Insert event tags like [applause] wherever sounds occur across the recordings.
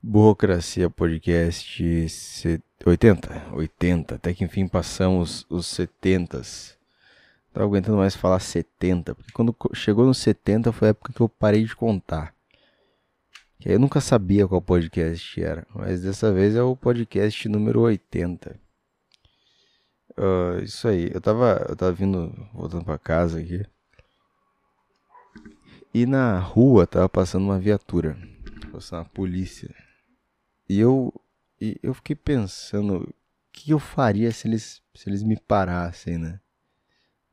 Burocracia Podcast 80, 80, até que enfim passamos os 70. Tava aguentando mais falar 70, porque quando chegou nos 70 foi a época que eu parei de contar. Que eu nunca sabia qual podcast era, mas dessa vez é o podcast número 80. Uh, ah, isso aí, eu tava, eu tava vindo, voltando pra casa aqui. E na rua tava passando uma viatura, passando uma polícia. E eu, e eu fiquei pensando o que eu faria se eles, se eles me parassem, né?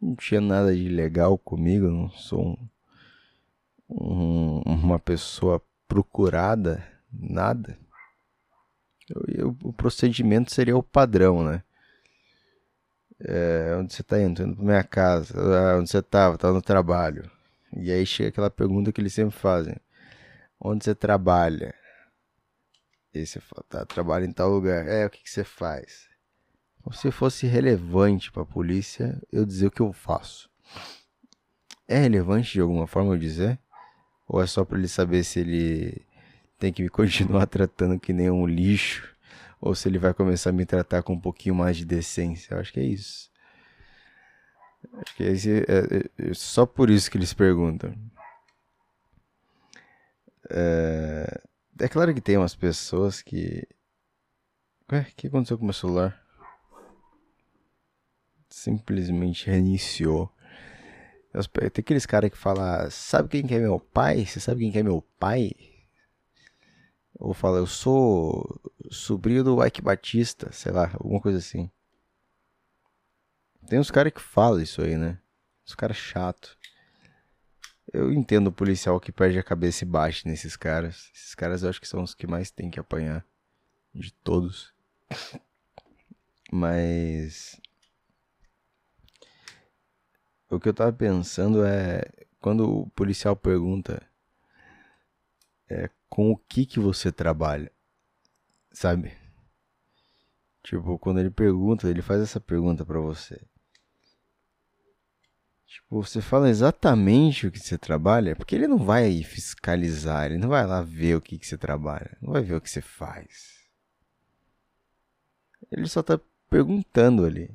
Não tinha nada de legal comigo, não sou um, um, uma pessoa procurada, nada. Eu, eu, o procedimento seria o padrão, né? É, onde você tá indo? Indo pra minha casa. Ah, onde você tava? Tava no trabalho. E aí chega aquela pergunta que eles sempre fazem. Onde você trabalha? E você fala, tá, trabalho em tal lugar. É, o que, que você faz? Como se fosse relevante para a polícia eu dizer o que eu faço. É relevante de alguma forma eu dizer? Ou é só para ele saber se ele tem que me [laughs] continuar tratando que nem um lixo? Ou se ele vai começar a me tratar com um pouquinho mais de decência? Eu acho que é isso. Acho que é, esse, é, é só por isso que eles perguntam. É... É claro que tem umas pessoas que. Ué, o que aconteceu com meu celular? Simplesmente reiniciou. Tem aqueles caras que falam, sabe quem que é meu pai? Você sabe quem que é meu pai? Ou fala, eu sou sobrinho do Ike Batista, sei lá, alguma coisa assim. Tem uns caras que falam isso aí, né? Os caras chato. Eu entendo o policial que perde a cabeça e bate nesses caras. Esses caras eu acho que são os que mais tem que apanhar. De todos. Mas. O que eu tava pensando é. Quando o policial pergunta. É, com o que que você trabalha? Sabe? Tipo, quando ele pergunta, ele faz essa pergunta para você. Tipo, você fala exatamente o que você trabalha, porque ele não vai fiscalizar, ele não vai lá ver o que, que você trabalha, não vai ver o que você faz. Ele só tá perguntando ali.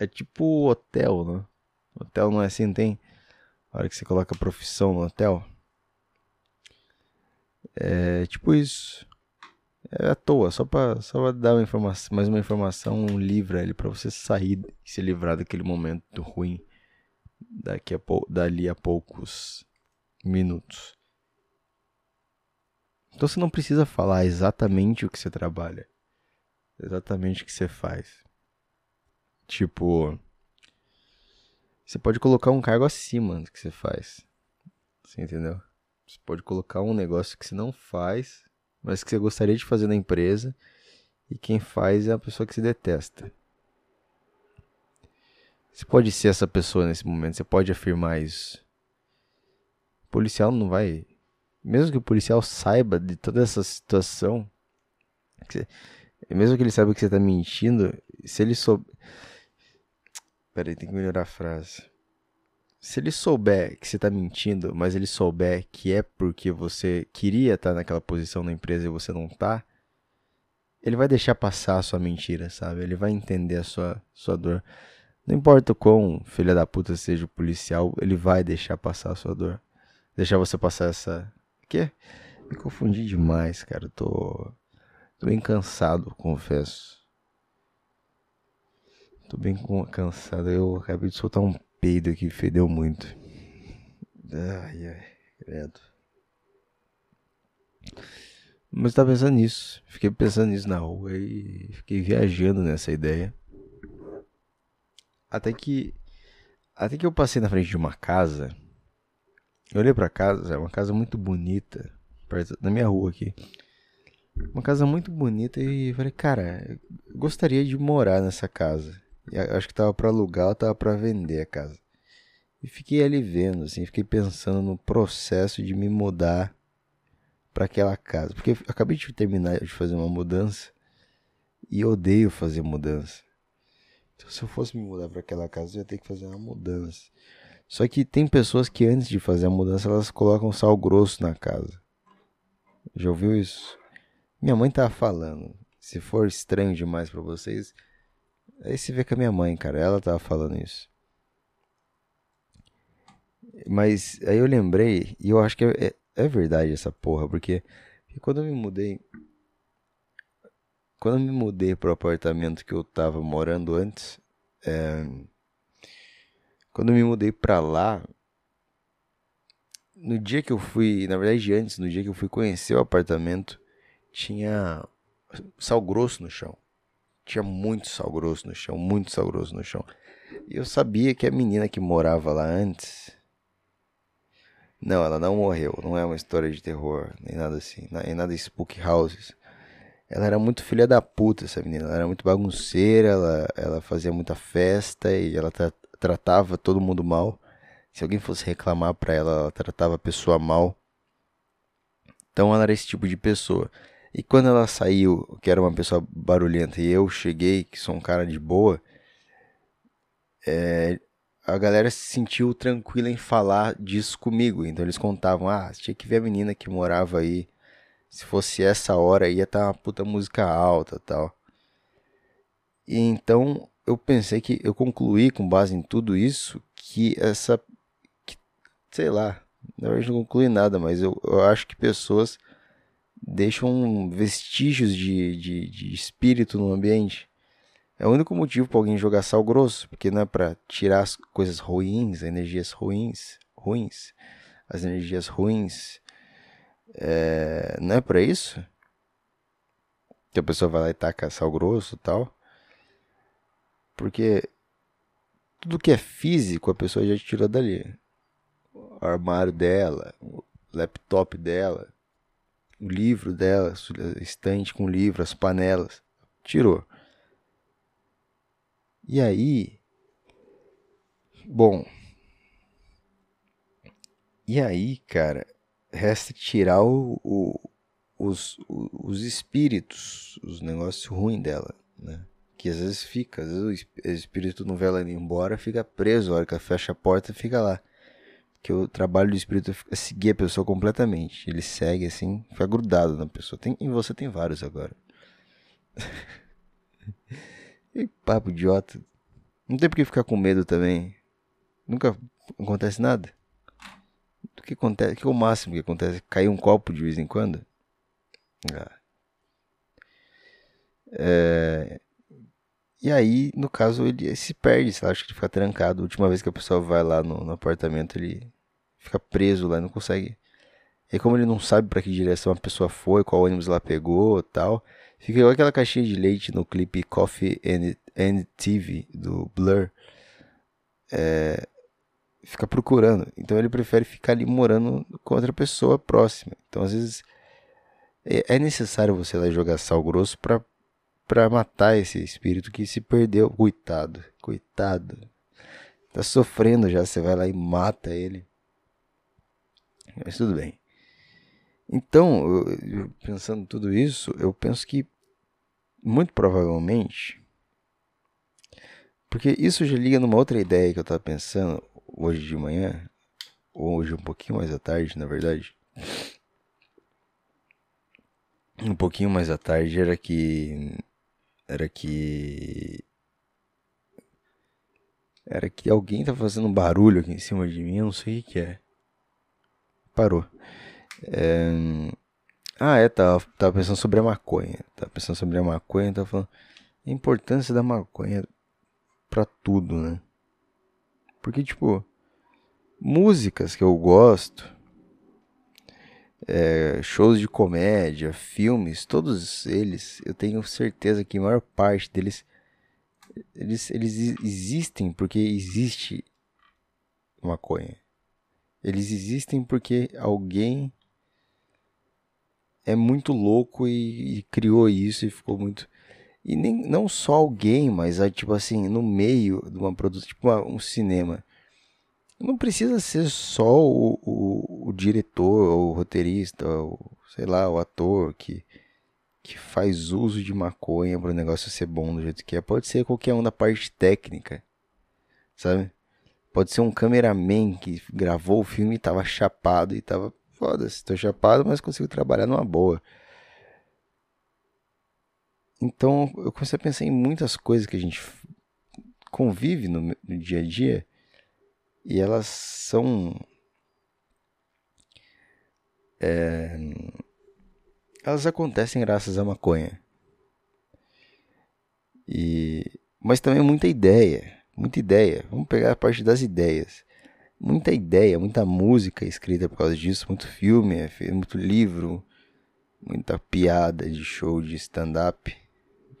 É tipo hotel, né? Hotel não é assim, tem? A hora que você coloca a profissão no hotel. É tipo isso. É à toa, só pra, só pra dar uma informação, mais uma informação, livro ali pra você sair e se livrar daquele momento ruim daqui a dali a poucos minutos. Então você não precisa falar exatamente o que você trabalha, exatamente o que você faz. Tipo, você pode colocar um cargo acima do que você faz. Você entendeu? Você pode colocar um negócio que você não faz, mas que você gostaria de fazer na empresa, e quem faz é a pessoa que se detesta. Você pode ser essa pessoa nesse momento, você pode afirmar isso. O policial não vai. Mesmo que o policial saiba de toda essa situação, mesmo que ele saiba que você está mentindo, se ele souber. Peraí, tem que melhorar a frase. Se ele souber que você está mentindo, mas ele souber que é porque você queria estar tá naquela posição na empresa e você não está, ele vai deixar passar a sua mentira, sabe? Ele vai entender a sua, sua dor. Não importa o quão filha da puta seja o policial, ele vai deixar passar a sua dor. Deixar você passar essa. Quê? Me confundi demais, cara. tô. Tô bem cansado, confesso. Tô bem cansado. Eu acabei de soltar um peido aqui, fedeu muito. Ai, ai, credo. Mas tava pensando nisso. Fiquei pensando nisso na rua e fiquei viajando nessa ideia. Até que. Até que eu passei na frente de uma casa. Eu olhei pra casa, é uma casa muito bonita. Perto da minha rua aqui. Uma casa muito bonita e falei, cara, gostaria de morar nessa casa. E acho que tava para alugar ou tava para vender a casa. E fiquei ali vendo, assim, fiquei pensando no processo de me mudar para aquela casa. Porque eu acabei de terminar de fazer uma mudança e odeio fazer mudança. Então, se eu fosse me mudar para aquela casa, eu ia ter que fazer uma mudança. Só que tem pessoas que antes de fazer a mudança, elas colocam sal grosso na casa. Já ouviu isso? Minha mãe tava falando. Se for estranho demais para vocês, aí se vê com a minha mãe, cara. Ela tava falando isso. Mas aí eu lembrei, e eu acho que é, é, é verdade essa porra, porque quando eu me mudei. Quando eu me mudei pro apartamento que eu tava morando antes, é, quando eu me mudei pra lá, no dia que eu fui, na verdade antes, no dia que eu fui conhecer o apartamento, tinha sal grosso no chão. Tinha muito sal grosso no chão, muito sal grosso no chão. E eu sabia que a menina que morava lá antes. Não, ela não morreu. Não é uma história de terror, nem nada assim. Nem nada spook houses. Ela era muito filha da puta, essa menina. Ela era muito bagunceira, ela, ela fazia muita festa e ela tra tratava todo mundo mal. Se alguém fosse reclamar pra ela, ela tratava a pessoa mal. Então ela era esse tipo de pessoa. E quando ela saiu, que era uma pessoa barulhenta, e eu cheguei, que sou um cara de boa, é, a galera se sentiu tranquila em falar disso comigo. Então eles contavam, ah, tinha que ver a menina que morava aí. Se fosse essa hora ia estar tá uma puta música alta tal. E então eu pensei que eu concluí com base em tudo isso que essa. Que, sei lá, na verdade não concluí nada, mas eu, eu acho que pessoas deixam vestígios de, de, de espírito no ambiente. É o único motivo para alguém jogar sal grosso, porque não é para tirar as coisas ruins, energias ruins, ruins, as energias ruins. É, não é para isso que a pessoa vai lá e taca sal grosso e tal. Porque tudo que é físico a pessoa já tirou dali. O armário dela, o laptop dela, o livro dela, estante com livro, as panelas. Tirou. E aí. Bom. E aí, cara, resta tirar o, o, os, os espíritos, os negócios ruins dela, né? Que às vezes fica, às vezes o espírito não vê ela embora, fica preso, a hora que ela fecha a porta, fica lá que o trabalho do espírito é seguir a pessoa completamente. Ele segue assim, fica grudado na pessoa. Tem, em você tem vários agora. [laughs] e papo idiota. Não tem por que ficar com medo também. Nunca acontece nada. Que acontece? Que é o máximo que acontece? Cair um copo de vez em quando? Ah. É... E aí, no caso, ele se perde, sei lá, acho que ele fica trancado. A última vez que a pessoa vai lá no, no apartamento, ele fica preso lá, não consegue. E como ele não sabe para que direção a pessoa foi, qual ônibus ela pegou tal, fica igual aquela caixinha de leite no clipe Coffee and, and TV do Blur. É, fica procurando. Então ele prefere ficar ali morando com outra pessoa próxima. Então às vezes é, é necessário você lá jogar sal grosso para para matar esse espírito que se perdeu. Coitado, coitado. Tá sofrendo já, você vai lá e mata ele. Mas tudo bem. Então, eu, pensando tudo isso, eu penso que muito provavelmente porque isso já liga numa outra ideia que eu estava pensando hoje de manhã, ou hoje um pouquinho mais à tarde, na verdade. Um pouquinho mais à tarde era que era que era que alguém tá fazendo barulho aqui em cima de mim, eu não sei o que é parou. É... Ah, é, tava, tava pensando sobre a maconha. Tava pensando sobre a maconha, tava falando a importância da maconha pra tudo, né? Porque, tipo, músicas que eu gosto, é, shows de comédia, filmes, todos eles, eu tenho certeza que a maior parte deles eles, eles existem porque existe maconha. Eles existem porque alguém é muito louco e, e criou isso e ficou muito. E nem, não só alguém, mas é, tipo assim, no meio de uma produção, tipo uma, um cinema. Não precisa ser só o, o, o diretor, ou o roteirista, ou sei lá, o ator que, que faz uso de maconha para o negócio ser bom do jeito que é. Pode ser qualquer um da parte técnica, sabe? Pode ser um cameraman que gravou o filme e tava chapado e tava. Foda-se, tô chapado, mas consigo trabalhar numa boa. Então eu comecei a pensar em muitas coisas que a gente convive no, no dia a dia e elas são. É, elas acontecem graças à maconha. E, mas também muita ideia, muita ideia. Vamos pegar a parte das ideias. Muita ideia, muita música escrita por causa disso, muito filme, muito livro, muita piada de show de stand-up,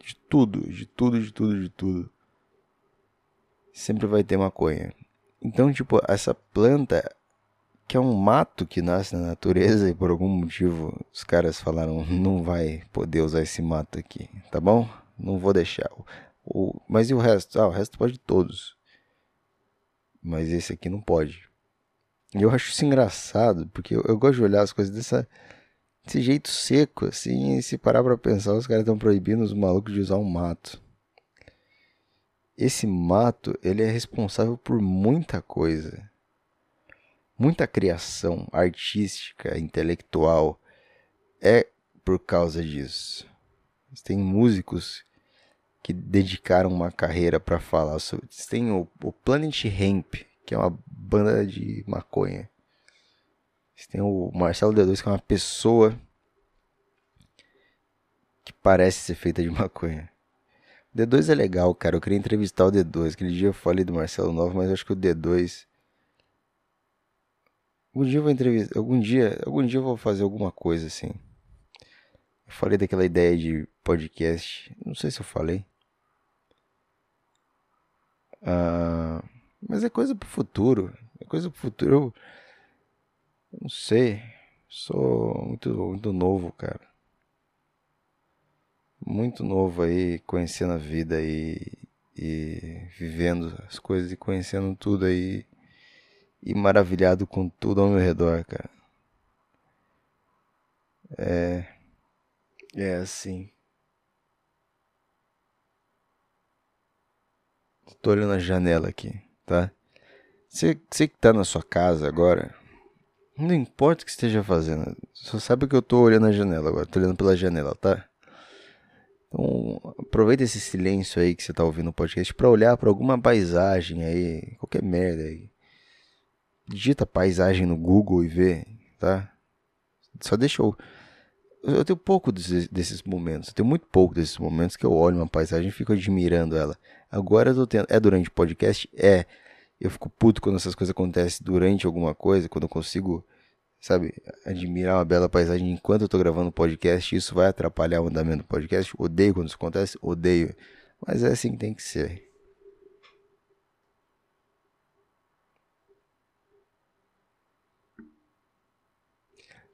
de tudo, de tudo, de tudo, de tudo. Sempre vai ter maconha. Então, tipo, essa planta que é um mato que nasce na natureza e por algum motivo os caras falaram não vai poder usar esse mato aqui, tá bom? Não vou deixar. O, mas e o resto? Ah, o resto pode todos. Mas esse aqui não pode. E eu acho isso engraçado, porque eu, eu gosto de olhar as coisas dessa, desse jeito seco, assim, e se parar pra pensar, os caras estão proibindo os malucos de usar um mato. Esse mato, ele é responsável por muita coisa. Muita criação artística, intelectual, é por causa disso. Tem músicos que dedicaram uma carreira para falar sobre. Tem o, o Planet Hemp, que é uma banda de maconha. Tem o Marcelo D2, que é uma pessoa que parece ser feita de [laughs] maconha. O D2 é legal, cara. Eu queria entrevistar o D2. Aquele dia eu falei do Marcelo Novo, mas eu acho que o D2. Algum dia eu vou entrevistar. Algum dia, algum dia eu vou fazer alguma coisa assim. Eu falei daquela ideia de podcast. Não sei se eu falei. Ah, mas é coisa pro futuro. É coisa pro futuro. Eu não sei. Sou muito, muito novo, cara. Muito novo aí, conhecendo a vida aí e vivendo as coisas e conhecendo tudo aí e maravilhado com tudo ao meu redor, cara. É é assim. Tô olhando a janela aqui, tá? Você que tá na sua casa agora, não importa o que esteja fazendo, só sabe que eu tô olhando a janela agora, tô olhando pela janela, tá? Então, aproveita esse silêncio aí que você tá ouvindo o podcast para olhar para alguma paisagem aí, qualquer merda aí. Digita paisagem no Google e vê, tá? Só deixa eu eu tenho pouco desses, desses, momentos, eu tenho muito pouco desses momentos que eu olho uma paisagem e fico admirando ela. Agora eu tô tendo, é durante o podcast? É. Eu fico puto quando essas coisas acontecem durante alguma coisa, quando eu consigo, sabe, admirar uma bela paisagem enquanto eu tô gravando o podcast, isso vai atrapalhar o andamento do podcast. Odeio quando isso acontece, odeio. Mas é assim que tem que ser.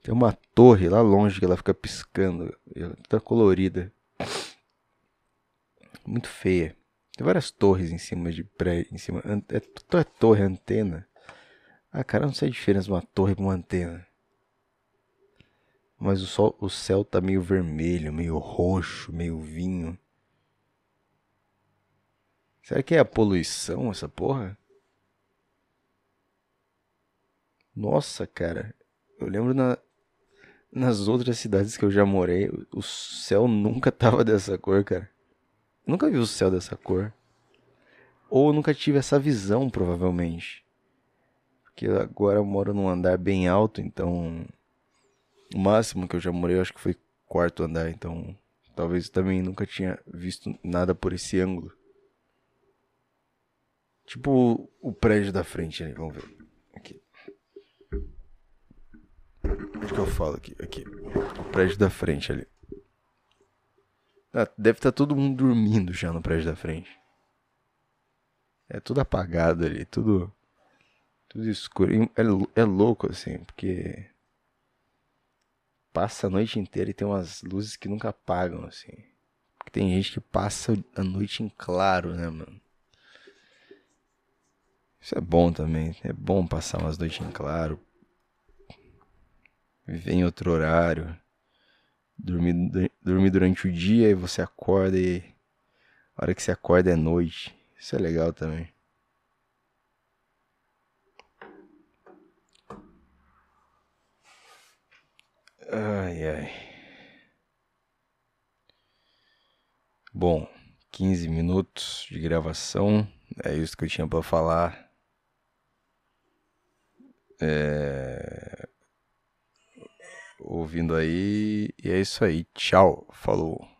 Tem uma torre lá longe que ela fica piscando. Ela tá colorida. Muito feia. Tem várias torres em cima de prédio. Em cima. É, é torre, antena. Ah, cara, não sei a diferença de uma torre com uma antena. Mas o, sol, o céu tá meio vermelho, meio roxo, meio vinho. Será que é a poluição essa porra? Nossa, cara. Eu lembro na, nas outras cidades que eu já morei, o céu nunca [laughs] tava dessa cor, cara. Nunca vi o céu dessa cor. Ou nunca tive essa visão, provavelmente. Porque agora eu moro num andar bem alto, então. O máximo que eu já morei, eu acho que foi quarto andar, então. Talvez também nunca tinha visto nada por esse ângulo. Tipo o prédio da frente ali, vamos ver. Onde que eu falo aqui? Aqui. O prédio da frente ali. Ah, deve estar tá todo mundo dormindo já no prédio da frente. É tudo apagado ali, tudo. Tudo escuro. É, é louco assim, porque. Passa a noite inteira e tem umas luzes que nunca apagam, assim. Tem gente que passa a noite em claro, né, mano? Isso é bom também. É bom passar umas noites em claro viver em outro horário, dormir, dormir durante o dia e você acorda e a hora que você acorda é noite. Isso é legal também. Ai ai. Bom, 15 minutos de gravação, é isso que eu tinha para falar. É... Ouvindo aí, e é isso aí. Tchau, falou.